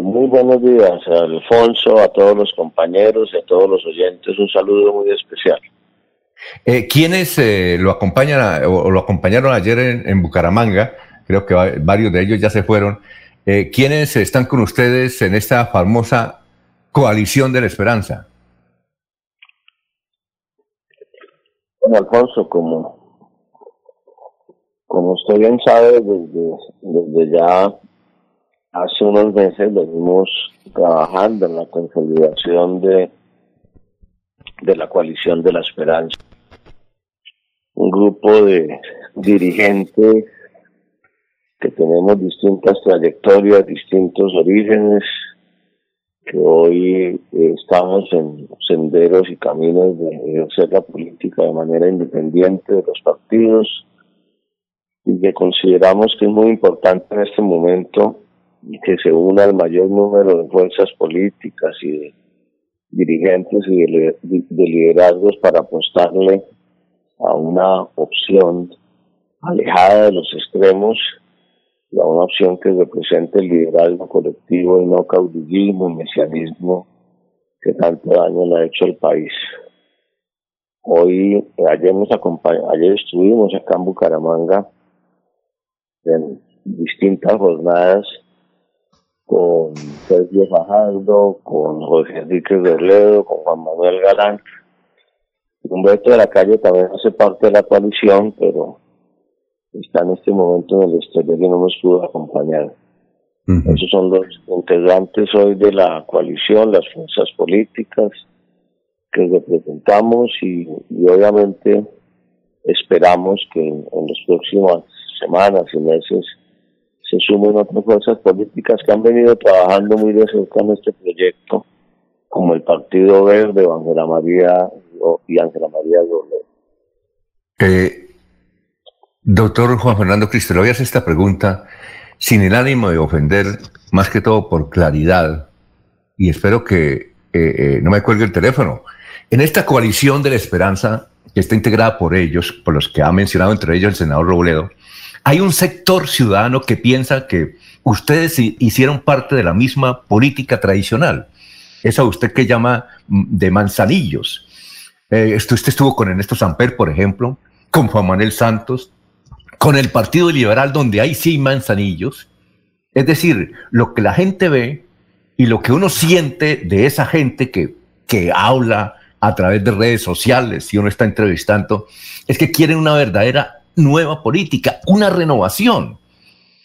muy buenos días, Alfonso, a todos los compañeros y a todos los oyentes. Un saludo muy especial. Eh, ¿Quiénes eh, lo acompañan o, lo acompañaron ayer en, Bucaramanga? Creo que varios de ellos ya se fueron. Eh, ¿Quiénes están con ustedes en esta famosa coalición de la esperanza? Bueno, Alfonso, como, como usted bien sabe, desde, desde ya hace unos meses venimos trabajando en la consolidación de, de la coalición de la esperanza. Un grupo de dirigentes que tenemos distintas trayectorias, distintos orígenes, que hoy estamos en senderos y caminos de hacer la política de manera independiente de los partidos y que consideramos que es muy importante en este momento que se una el mayor número de fuerzas políticas y de dirigentes y de, liderazgos para apostarle a una opción alejada de los extremos y a una opción que represente el liderazgo colectivo y no caudillismo, mesianismo que tanto daño le ha hecho al país. Hoy, ayer nos ayer estuvimos acá en Bucaramanga en distintas jornadas con Sergio Fajardo, con José Enrique Berledo, con Juan Manuel Galán. Humberto de la Calle también hace parte de la coalición, pero está en este momento en el exterior y no nos pudo acompañar. Esos son los integrantes hoy de la coalición, las fuerzas políticas que representamos y, y obviamente esperamos que en las próximas semanas y meses se sumen otras fuerzas políticas que han venido trabajando muy de cerca en este proyecto, como el Partido Verde, Ángela María y Ángela María eh, doctor Juan Fernando Cristo, le voy a hacer esta pregunta sin el ánimo de ofender, más que todo por claridad, y espero que eh, eh, no me cuelgue el teléfono. En esta coalición de la esperanza, que está integrada por ellos, por los que ha mencionado entre ellos el senador Robledo, hay un sector ciudadano que piensa que ustedes hicieron parte de la misma política tradicional. Esa usted que llama mm, de manzanillos. Eh, usted estuvo con Ernesto Samper, por ejemplo, con Juan Manuel Santos, con el Partido Liberal, donde hay sí manzanillos. Es decir, lo que la gente ve y lo que uno siente de esa gente que, que habla a través de redes sociales, si uno está entrevistando, es que quieren una verdadera nueva política, una renovación.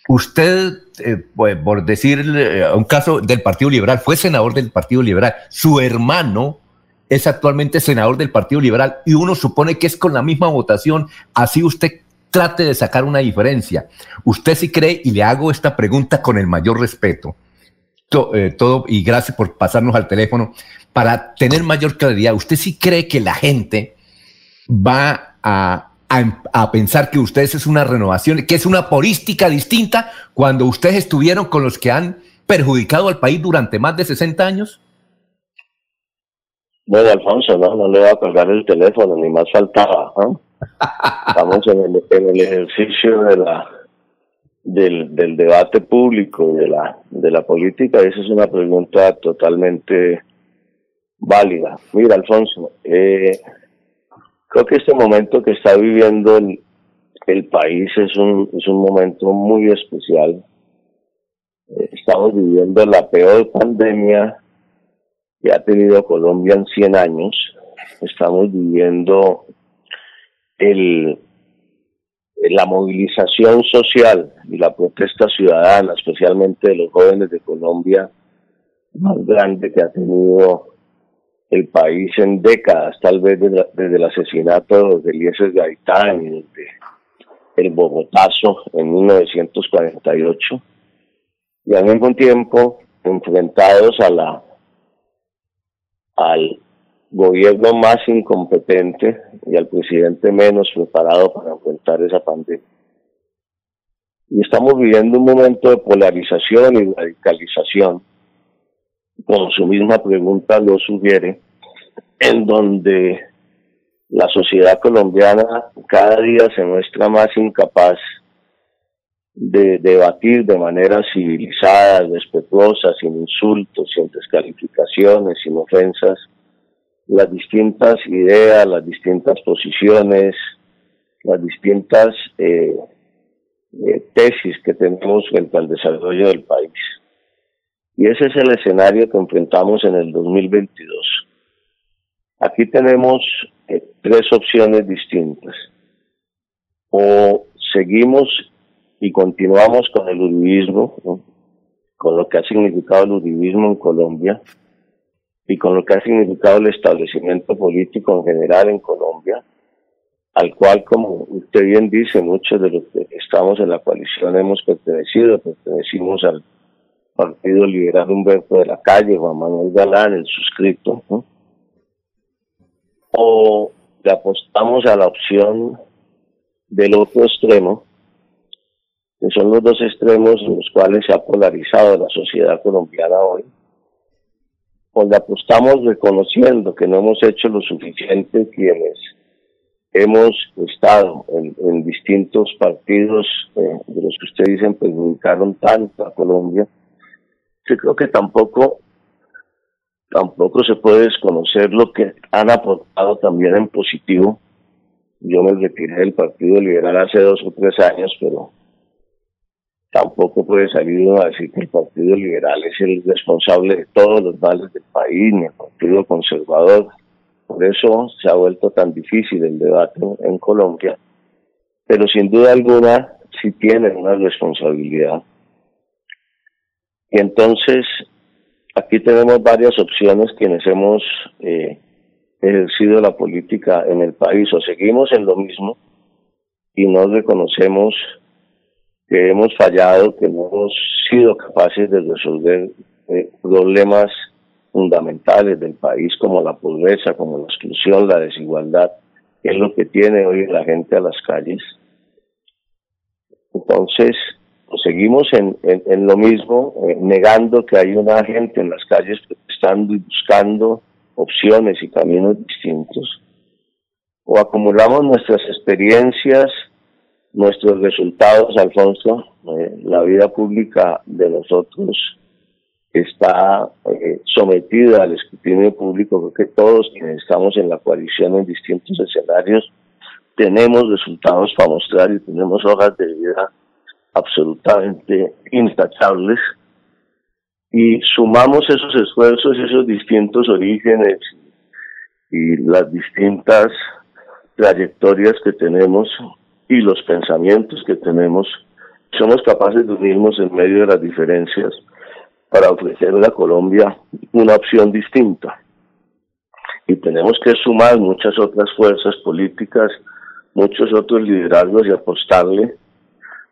Usted, eh, pues, por decir eh, un caso del Partido Liberal, fue senador del Partido Liberal. Su hermano es actualmente senador del Partido Liberal y uno supone que es con la misma votación, así usted trate de sacar una diferencia. Usted sí cree, y le hago esta pregunta con el mayor respeto, eh, todo, y gracias por pasarnos al teléfono, para tener mayor claridad, ¿usted sí cree que la gente va a a, pensar que ustedes es una renovación, que es una política distinta cuando ustedes estuvieron con los que han perjudicado al país durante más de 60 años? Bueno, Alfonso, no, no le voy a colgar el teléfono, ni más faltaba. Estamos en el, ejercicio de la del, del debate público, de la, de la política, esa es una pregunta totalmente válida. Mira, Alfonso, eh, Creo que este momento que está viviendo el, país es un, es un momento muy especial. Eh, estamos viviendo la peor pandemia que ha tenido Colombia en 100 años. Estamos viviendo el, la movilización social y la protesta ciudadana, especialmente de los jóvenes de Colombia, más grande que ha tenido el país en décadas, tal vez desde, el asesinato de Eliezer Gaitán desde el Bogotazo en 1948, y al mismo tiempo enfrentados a la al gobierno más incompetente y al presidente menos preparado para enfrentar esa pandemia. Y estamos viviendo un momento de polarización y radicalización como su misma pregunta lo sugiere, en donde la sociedad colombiana cada día se muestra más incapaz de debatir de manera civilizada, respetuosa, sin insultos, sin descalificaciones, sin ofensas, las distintas ideas, las distintas posiciones, las distintas eh, eh, tesis que tenemos frente al desarrollo del país. Y ese es el escenario que enfrentamos en el 2022. Aquí tenemos eh, tres opciones distintas. O seguimos y continuamos con el uribismo, con lo que ha significado el uribismo en Colombia y con lo que ha significado el establecimiento político en general en Colombia, al cual, como usted bien dice, muchos de los que estamos en la coalición hemos pertenecido, pertenecimos al Partido Liberal Humberto de la Calle, Juan Manuel Galán, el suscrito, o le apostamos a la opción del otro extremo, que son los dos extremos en los cuales se ha polarizado la sociedad colombiana hoy, o le apostamos reconociendo que no hemos hecho lo suficiente quienes hemos estado en, distintos partidos eh, de los que ustedes dicen perjudicaron tanto a Colombia, que creo que tampoco tampoco se puede desconocer lo que han aportado también en positivo. Yo me retiré del Partido Liberal hace dos o tres años, pero tampoco puede salir a decir que el Partido Liberal es el responsable de todos los males del país, ni el Partido Conservador. Por eso se ha vuelto tan difícil el debate en Colombia. Pero sin duda alguna sí tienen una responsabilidad. Y entonces aquí tenemos varias opciones quienes hemos eh, ejercido la política en el país o seguimos en lo mismo y no reconocemos que hemos fallado, que no hemos sido capaces de resolver eh, problemas fundamentales del país como la pobreza, como la exclusión, la desigualdad, que es lo que tiene hoy la gente a las calles. Entonces, pues, seguimos en, en, lo mismo, eh, negando que hay una gente en las calles protestando y buscando opciones y caminos distintos. O acumulamos nuestras experiencias nuestros resultados, Alfonso, eh, la vida pública de nosotros está eh, sometida al escrutinio público, creo que todos quienes estamos en la coalición en distintos escenarios tenemos resultados para mostrar y tenemos hojas de vida absolutamente intachables y sumamos esos esfuerzos, esos distintos orígenes y las distintas trayectorias que tenemos y los pensamientos que tenemos, somos capaces de unirnos en medio de las diferencias para ofrecerle a Colombia una opción distinta. Y tenemos que sumar muchas otras fuerzas políticas, muchos otros liderazgos y apostarle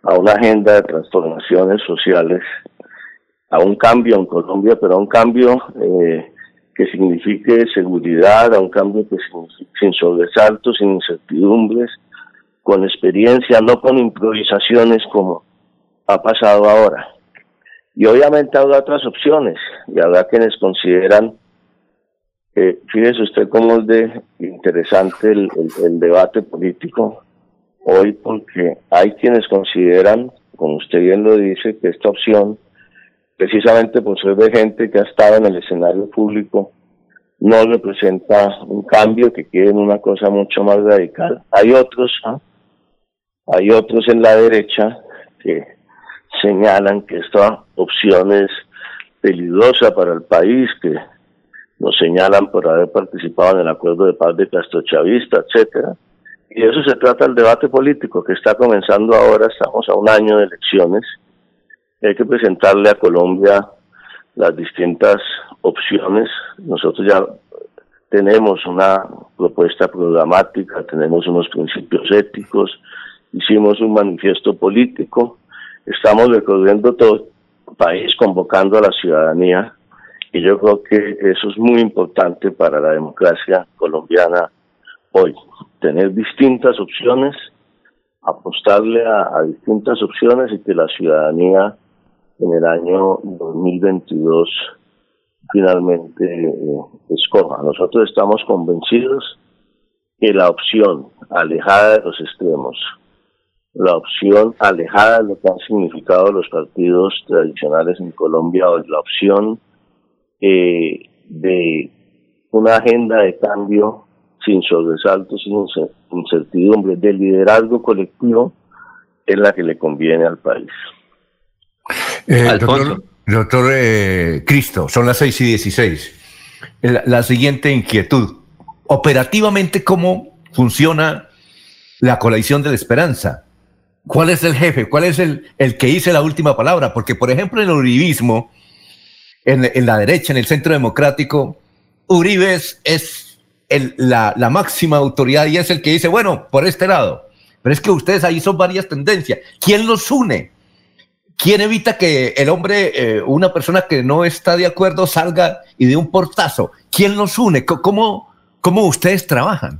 a una agenda de transformaciones sociales, a un cambio en Colombia, pero a un cambio eh, que signifique seguridad, a un cambio que sin sobresaltos, sin incertidumbres, con experiencia, no con improvisaciones como ha pasado ahora. Y obviamente habrá otras opciones y habrá quienes consideran, eh, fíjese usted cómo es de interesante el, debate político hoy porque hay quienes consideran, como usted bien lo dice, que esta opción, precisamente por ser de gente que ha estado en el escenario público, no representa un cambio, que quieren una cosa mucho más radical. Hay otros. Hay otros en la derecha que señalan que esta opción es peligrosa para el país, que nos señalan por haber participado en el acuerdo de paz de Castro Chavista, etcétera. Y eso se trata del debate político que está comenzando ahora, estamos a un año de elecciones. Hay que presentarle a Colombia las distintas opciones. Nosotros ya tenemos una propuesta programática, tenemos unos principios éticos, hicimos un manifiesto político, estamos recorriendo todo el país convocando a la ciudadanía y yo creo que eso es muy importante para la democracia colombiana hoy, tener distintas opciones, apostarle a, distintas opciones y que la ciudadanía en el año 2022 finalmente eh, escoja. Nosotros estamos convencidos que la opción alejada de los extremos, la opción alejada de lo que han significado los partidos tradicionales en Colombia o la opción eh, de una agenda de cambio sin sobresaltos, sin incertidumbre, de liderazgo colectivo, es la que le conviene al país. Eh, doctor, eh, Cristo, son las 6 y 16. La, siguiente inquietud. Operativamente, ¿cómo funciona la coalición de la esperanza? ¿Cuál es el jefe? ¿Cuál es el, el que dice la última palabra? Porque, por ejemplo, en el uribismo, en, en la derecha, en el centro democrático, Uribe es, la, la, máxima autoridad y es el que dice, bueno, por este lado. Pero es que ustedes ahí son varias tendencias. ¿Quién los une? ¿Quién evita que el hombre, eh, una persona que no está de acuerdo, salga y dé un portazo? ¿Quién los une? ¿Cómo, cómo ustedes trabajan?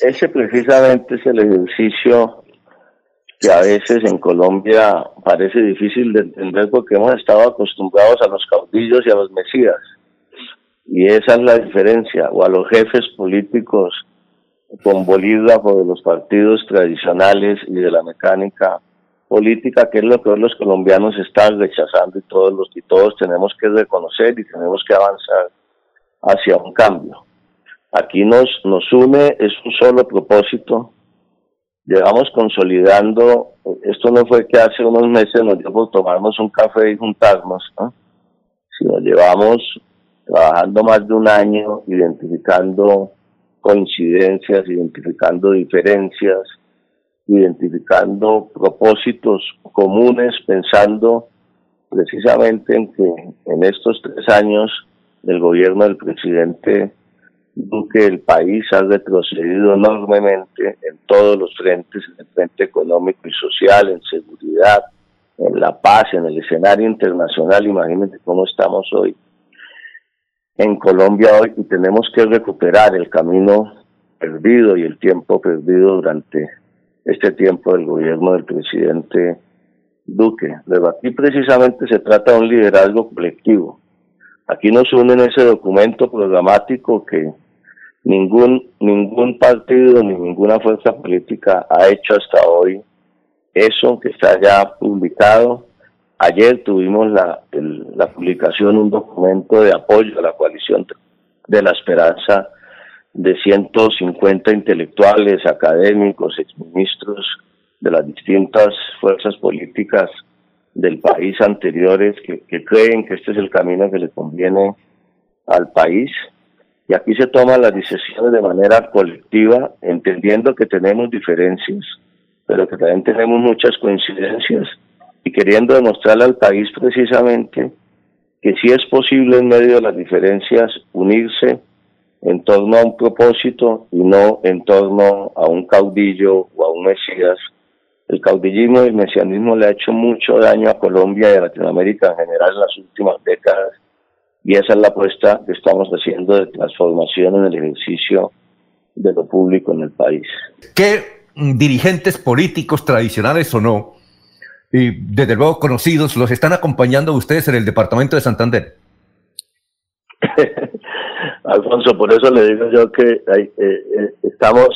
Ese precisamente es el ejercicio que a veces en Colombia parece difícil de entender porque hemos estado acostumbrados a los caudillos y a los mesías. Y esa es la diferencia, o a los jefes políticos con bolígrafo de los partidos tradicionales y de la mecánica política, que es lo que hoy los colombianos están rechazando y todos los y todos tenemos que reconocer y tenemos que avanzar hacia un cambio. Aquí nos nos une es un solo propósito. Llevamos consolidando, esto no fue que hace unos meses nos dio por tomarnos un café y juntarnos, sino llevamos trabajando más de un año, identificando coincidencias, identificando diferencias, identificando propósitos comunes, pensando precisamente en que en estos tres años del gobierno del presidente Duque el país ha retrocedido enormemente en todos los frentes, en el frente económico y social, en seguridad, en la paz, en el escenario internacional. Imagínense cómo estamos hoy en Colombia hoy y tenemos que recuperar el camino perdido y el tiempo perdido durante este tiempo del gobierno del presidente Duque. Pero aquí precisamente se trata de un liderazgo colectivo. Aquí nos une en ese documento programático que ningún ningún partido ni ninguna fuerza política ha hecho hasta hoy eso que está ya publicado Ayer tuvimos la, la publicación, un documento de apoyo a la coalición de la esperanza de 150 intelectuales, académicos, exministros de las distintas fuerzas políticas del país anteriores que, que, creen que este es el camino que le conviene al país. Y aquí se toman las decisiones de manera colectiva, entendiendo que tenemos diferencias, pero que también tenemos muchas coincidencias y queriendo demostrarle al país precisamente que sí es posible en medio de las diferencias unirse en torno a un propósito y no en torno a un caudillo o a un mesías. El caudillismo y el mesianismo le ha hecho mucho daño a Colombia y a Latinoamérica en general en las últimas décadas y esa es la apuesta que estamos haciendo de transformación en el ejercicio de lo público en el país. ¿Qué dirigentes políticos tradicionales o no y desde luego conocidos, los están acompañando ustedes en el departamento de Santander. Alfonso, por eso le digo yo que eh, eh, estamos,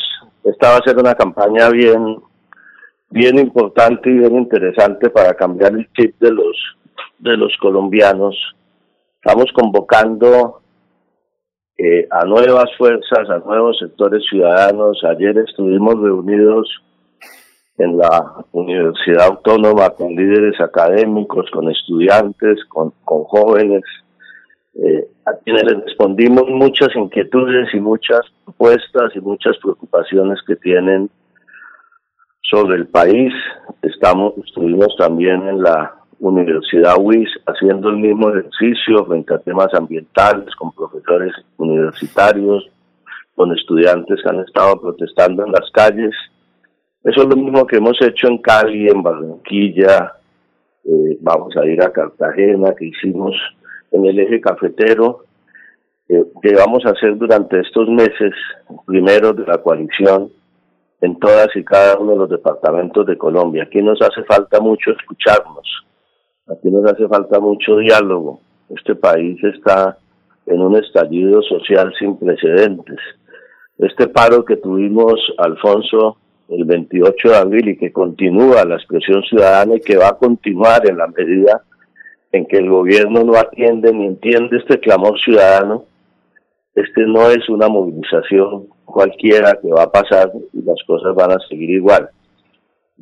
esta va a ser una campaña bien, bien importante y bien interesante para cambiar el chip de los, de los colombianos. Estamos convocando eh, a nuevas fuerzas, a nuevos sectores ciudadanos. Ayer estuvimos reunidos en la Universidad Autónoma con líderes académicos, con estudiantes, con, con jóvenes, eh, a quienes respondimos muchas inquietudes y muchas propuestas y muchas preocupaciones que tienen sobre el país. Estamos, estuvimos también en la Universidad UIS haciendo el mismo ejercicio frente a temas ambientales con profesores universitarios, con estudiantes que han estado protestando en las calles eso es lo mismo que hemos hecho en Cali, en Barranquilla, eh, vamos a ir a Cartagena, que hicimos en el eje cafetero, eh, que vamos a hacer durante estos meses primeros de la coalición en todas y cada uno de los departamentos de Colombia. Aquí nos hace falta mucho escucharnos, aquí nos hace falta mucho diálogo. Este país está en un estallido social sin precedentes. Este paro que tuvimos, Alfonso, el 28 de abril y que continúa la expresión ciudadana y que va a continuar en la medida en que el gobierno no atiende ni entiende este clamor ciudadano, este no es una movilización cualquiera que va a pasar y las cosas van a seguir igual.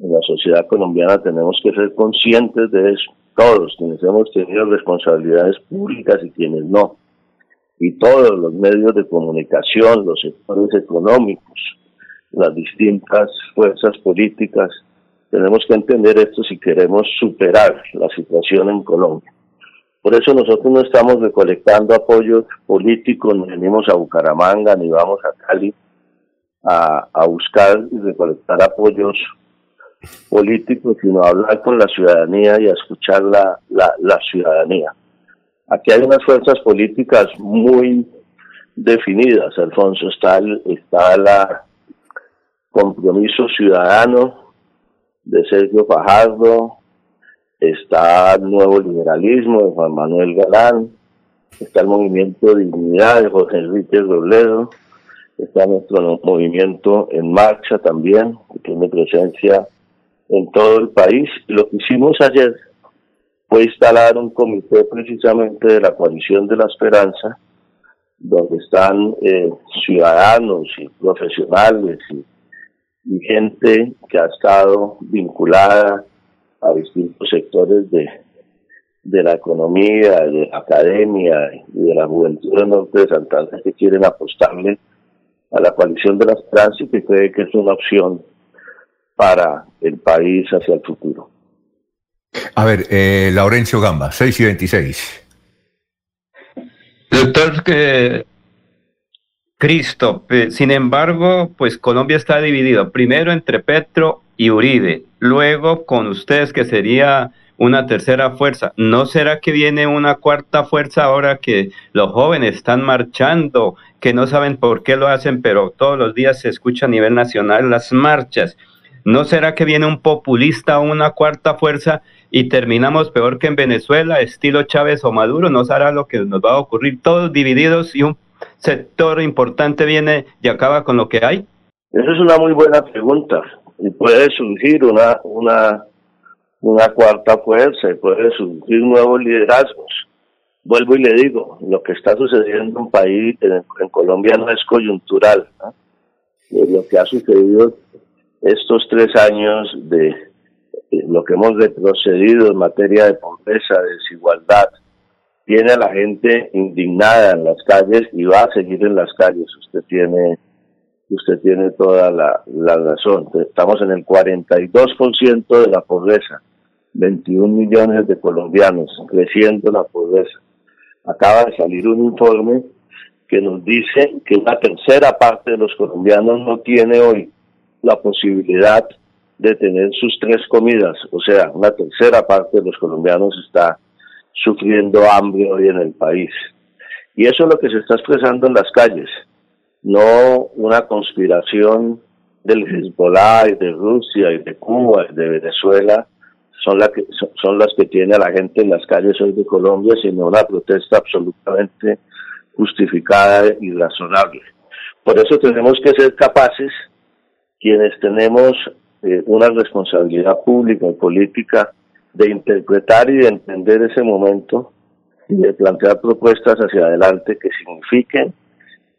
En la sociedad colombiana tenemos que ser conscientes de eso, todos quienes hemos tenido responsabilidades públicas y quienes no, y todos los medios de comunicación, los sectores económicos, las distintas fuerzas políticas, tenemos que entender esto si queremos superar la situación en Colombia. Por eso nosotros no estamos recolectando apoyos políticos, ni venimos a Bucaramanga, ni vamos a Cali a, buscar y recolectar apoyos políticos, sino a hablar con la ciudadanía y a escuchar la, la ciudadanía. Aquí hay unas fuerzas políticas muy definidas, Alfonso. Está, está la compromiso ciudadano, de Sergio Fajardo, está el nuevo liberalismo de Juan Manuel Galán, está el movimiento Dignidad de José Enrique Robledo, está nuestro movimiento en marcha también, que tiene presencia en todo el país. Lo que hicimos ayer fue instalar un comité precisamente de la coalición de la esperanza, donde están eh, ciudadanos y profesionales y y gente que ha estado vinculada a distintos sectores de, de la economía, de la academia y de la juventud del norte de Santander que quieren apostarle a la coalición de las trans y que cree que es una opción para el país hacia el futuro. A ver, eh, Laurencio Gamba, 6 y 26. Doctor, que Cristo. Sin embargo, pues Colombia está dividido primero entre Petro y Uribe, luego con ustedes que sería una tercera fuerza. ¿No será que viene una cuarta fuerza ahora que los jóvenes están marchando, que no saben por qué lo hacen, pero todos los días se escucha a nivel nacional las marchas? ¿No será que viene un populista o una cuarta fuerza y terminamos peor que en Venezuela, estilo Chávez o Maduro? ¿No será lo que nos va a ocurrir? Todos divididos y un sector importante viene y acaba con lo que hay? Esa es una muy buena pregunta. Y puede surgir una, una, una cuarta fuerza y puede surgir nuevos liderazgos. Vuelvo y le digo, lo que está sucediendo en país, en, Colombia no es coyuntural. Lo que ha sucedido estos tres años de lo que hemos retrocedido en materia de pobreza, de desigualdad, tiene a la gente indignada en las calles y va a seguir en las calles. Usted tiene, usted tiene toda la, la razón. Estamos en el 42% de la pobreza, 21 millones de colombianos, creciendo la pobreza. Acaba de salir un informe que nos dice que una tercera parte de los colombianos no tiene hoy la posibilidad de tener sus tres comidas, o sea, una tercera parte de los colombianos está sufriendo hambre hoy en el país. Y eso es lo que se está expresando en las calles, no una conspiración del Hezbollah y de Rusia y de Cuba y de Venezuela son, que, son las que tiene a la gente en las calles hoy de Colombia, sino una protesta absolutamente justificada y razonable. Por eso tenemos que ser capaces, quienes tenemos eh, una responsabilidad pública y política, de interpretar y de entender ese momento y de plantear propuestas hacia adelante que signifiquen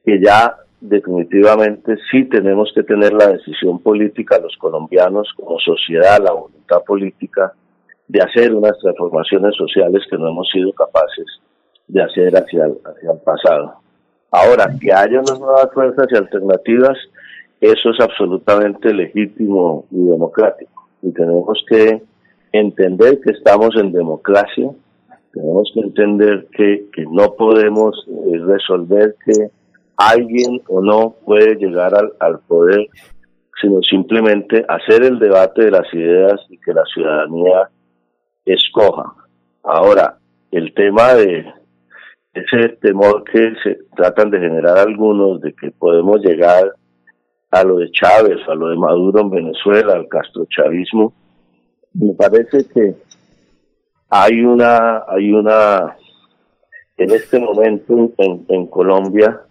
que ya definitivamente sí tenemos que tener la decisión política los colombianos como sociedad, la voluntad política de hacer unas transformaciones sociales que no hemos sido capaces de hacer hacia el, el pasado. Ahora, que haya unas nuevas fuerzas y alternativas, eso es absolutamente legítimo y democrático. Y tenemos que entender que estamos en democracia, tenemos que entender que, que no podemos eh, resolver que alguien o no puede llegar al, al poder, sino simplemente hacer el debate de las ideas y que la ciudadanía escoja. Ahora, el tema de ese temor que se tratan de generar algunos de que podemos llegar a lo de Chávez, a lo de Maduro en Venezuela, al castrochavismo, me parece que hay una, hay una, en este momento en, en Colombia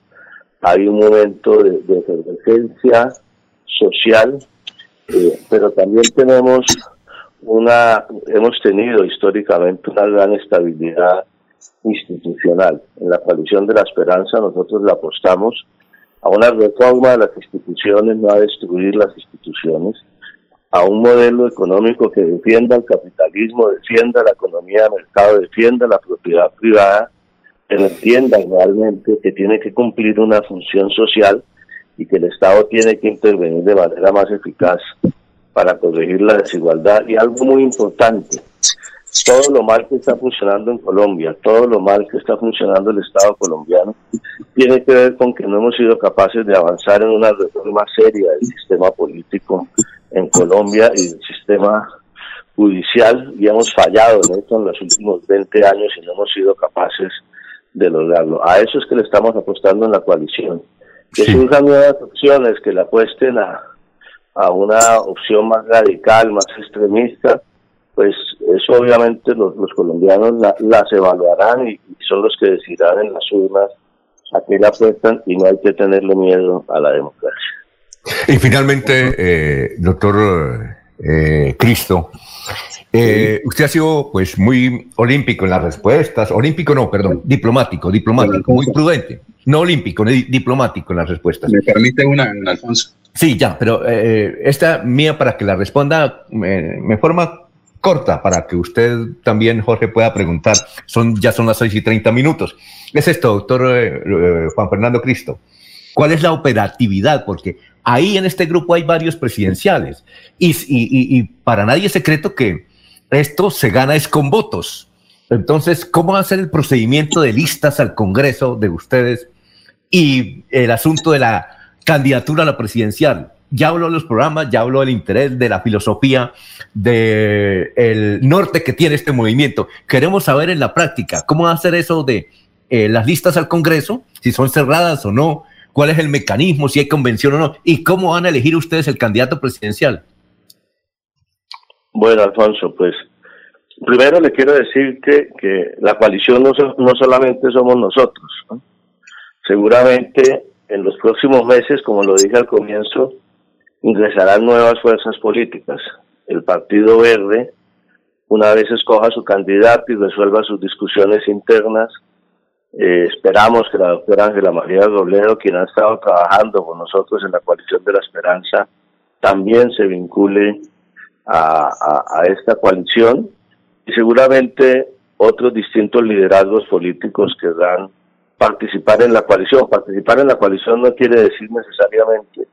hay un momento de, de social eh, pero también tenemos una, hemos tenido históricamente una gran estabilidad institucional. En la coalición de la esperanza nosotros le apostamos a una reforma de las instituciones, no a destruir las instituciones, a un modelo económico que defienda el capitalismo, defienda la economía de mercado, defienda la propiedad privada, que entienda realmente que tiene que cumplir una función social y que el Estado tiene que intervenir de manera más eficaz para corregir la desigualdad. Y algo muy importante, todo lo mal que está funcionando en Colombia, todo lo mal que está funcionando el Estado colombiano, tiene que ver con que no hemos sido capaces de avanzar en una reforma seria del sistema político en Colombia y del sistema judicial y hemos fallado en esto en los últimos 20 años y no hemos sido capaces de lograrlo. A eso es que le estamos apostando en la coalición. Que surjan nuevas opciones que le apuesten a, a una opción más radical, más extremista, pues eso obviamente los, colombianos las evaluarán y, son los que decidirán en las urnas a qué le apuestan y no hay que tenerle miedo a la democracia. Y finalmente, eh, doctor eh, Cristo, eh, usted ha sido pues muy olímpico en las respuestas, olímpico no, perdón, diplomático, diplomático, muy prudente, no olímpico, diplomático en las respuestas. Me permite una, Alfonso. Sí, ya, pero eh, esta mía para que la responda me forma corta para que usted también, Jorge, pueda preguntar. Son, ya son las seis y treinta minutos. Es esto, doctor eh, Juan Fernando Cristo. ¿Cuál es la operatividad? Porque ahí en este grupo hay varios presidenciales y, y para nadie es secreto que esto se gana es con votos. Entonces, ¿cómo va a ser el procedimiento de listas al Congreso de ustedes y el asunto de la candidatura a la presidencial? Ya habló de los programas, ya habló del interés, de la filosofía, del norte que tiene este movimiento. Queremos saber en la práctica cómo va a ser eso de eh, las listas al Congreso, si son cerradas o no, cuál es el mecanismo, si hay convención o no, y cómo van a elegir ustedes el candidato presidencial. Bueno, Alfonso, pues primero le quiero decir que, que la coalición no, no solamente somos nosotros. Seguramente en los próximos meses, como lo dije al comienzo, ingresarán nuevas fuerzas políticas. El Partido Verde, una vez escoja su candidato y resuelva sus discusiones internas, eh, esperamos que la doctora Ángela María Robledo, quien ha estado trabajando con nosotros en la coalición de la esperanza, también se vincule a, esta coalición y seguramente otros distintos liderazgos políticos querrán participar en la coalición. Participar en la coalición no quiere decir necesariamente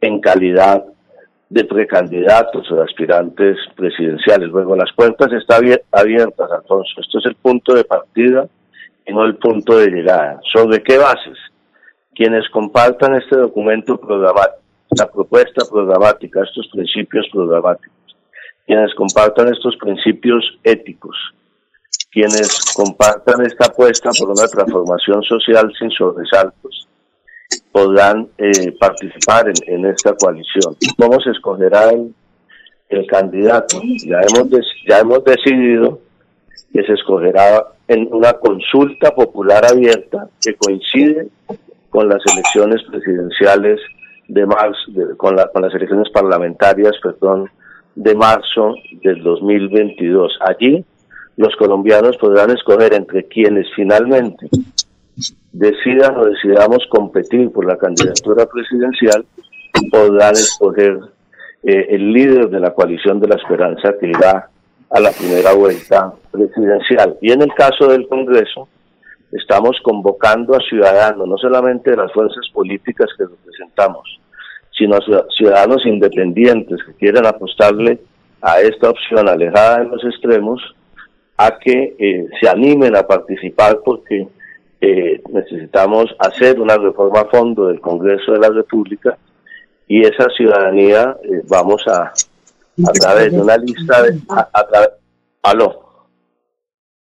en calidad de precandidatos o de aspirantes presidenciales. Luego, las puertas están abiertas, Alfonso. Esto es el punto de partida y no el punto de llegada. ¿Sobre qué bases? Quienes compartan este documento programático, la propuesta programática, estos principios programáticos, quienes compartan estos principios éticos, quienes compartan esta apuesta por una transformación social sin sobresaltos, podrán eh, participar en, esta coalición. ¿Cómo se escogerá el, candidato? Ya hemos, ya hemos decidido que se escogerá en una consulta popular abierta que coincide con las elecciones presidenciales de marzo, con, con las elecciones parlamentarias, perdón, de marzo del 2022. Allí los colombianos podrán escoger entre quienes finalmente decidan o decidamos competir por la candidatura presidencial, podrán escoger eh, el líder de la coalición de la esperanza que irá a la primera vuelta presidencial. Y en el caso del Congreso, estamos convocando a ciudadanos, no solamente de las fuerzas políticas que representamos, sino a ciudadanos independientes que quieran apostarle a esta opción alejada de los extremos, a que eh, se animen a participar porque eh, necesitamos hacer una reforma a fondo del Congreso de la República y esa ciudadanía eh, vamos a, a través de una lista de... A, aló.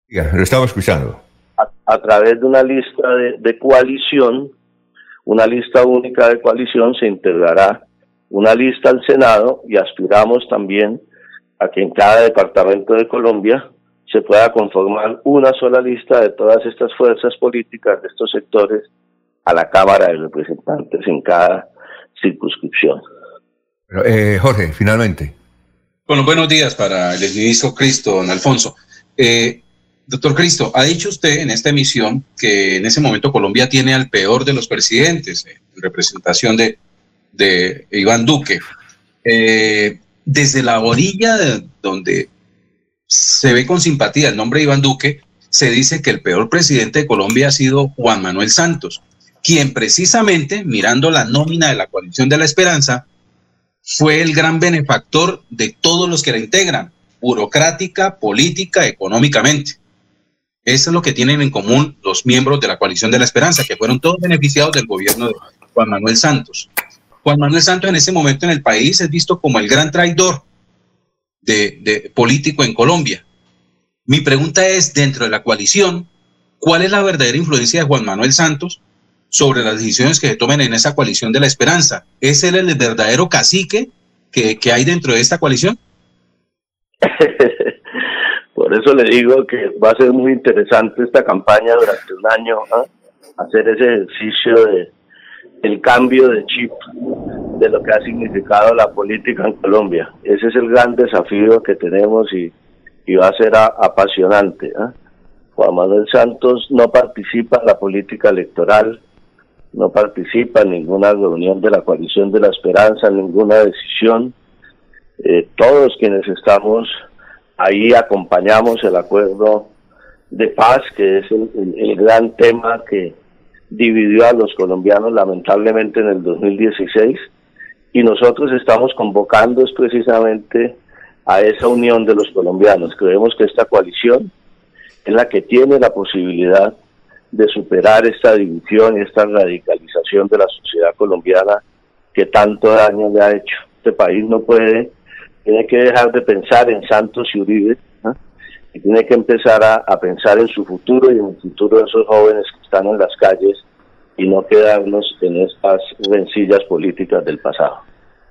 lo estamos escuchando. A, través de una lista de, de coalición, una lista única de coalición, se integrará una lista al Senado y aspiramos también a que en cada departamento de Colombia se pueda conformar una sola lista de todas estas fuerzas políticas de estos sectores a la Cámara de Representantes en cada circunscripción. Eh, Jorge, finalmente. Bueno, buenos días para el ministro Cristo, don Alfonso. Eh, doctor Cristo, ha dicho usted en esta emisión que en ese momento Colombia tiene al peor de los presidentes, en representación de, de Iván Duque. Eh, desde la orilla de donde se ve con simpatía el nombre de Iván Duque, se dice que el peor presidente de Colombia ha sido Juan Manuel Santos, quien precisamente, mirando la nómina de la coalición de la esperanza, fue el gran benefactor de todos los que la integran, burocrática, política, económicamente. Eso es lo que tienen en común los miembros de la coalición de la esperanza, que fueron todos beneficiados del gobierno de Juan Manuel Santos. Juan Manuel Santos en ese momento en el país es visto como el gran traidor de, político en Colombia. Mi pregunta es, dentro de la coalición, ¿cuál es la verdadera influencia de Juan Manuel Santos sobre las decisiones que se tomen en esa coalición de la esperanza? ¿Es él el verdadero cacique que, hay dentro de esta coalición? Por eso le digo que va a ser muy interesante esta campaña durante un año, ¿ah? hacer ese ejercicio de el cambio de chip de lo que ha significado la política en Colombia. Ese es el gran desafío que tenemos y, va a ser apasionante. ¿eh? Juan Manuel Santos no participa en la política electoral, no participa en ninguna reunión de la coalición de la esperanza, en ninguna decisión. Eh, todos quienes estamos ahí acompañamos el acuerdo de paz, que es el gran tema que dividió a los colombianos lamentablemente en el 2016 y nosotros estamos convocando es precisamente a esa unión de los colombianos. Creemos que esta coalición es la que tiene la posibilidad de superar esta división y esta radicalización de la sociedad colombiana que tanto daño le ha hecho. Este país no puede, tiene que dejar de pensar en Santos y Uribe y tiene que empezar a, pensar en su futuro y en el futuro de esos jóvenes que están en las calles y no quedarnos en estas rencillas políticas del pasado.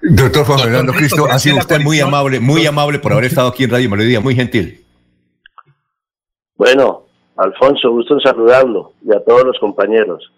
Doctor Juan Fernando Cristo, ha sido usted muy amable, muy amable por haber estado aquí en Radio Melodía, muy gentil. Bueno, Alfonso, gusto en saludarlo y a todos los compañeros.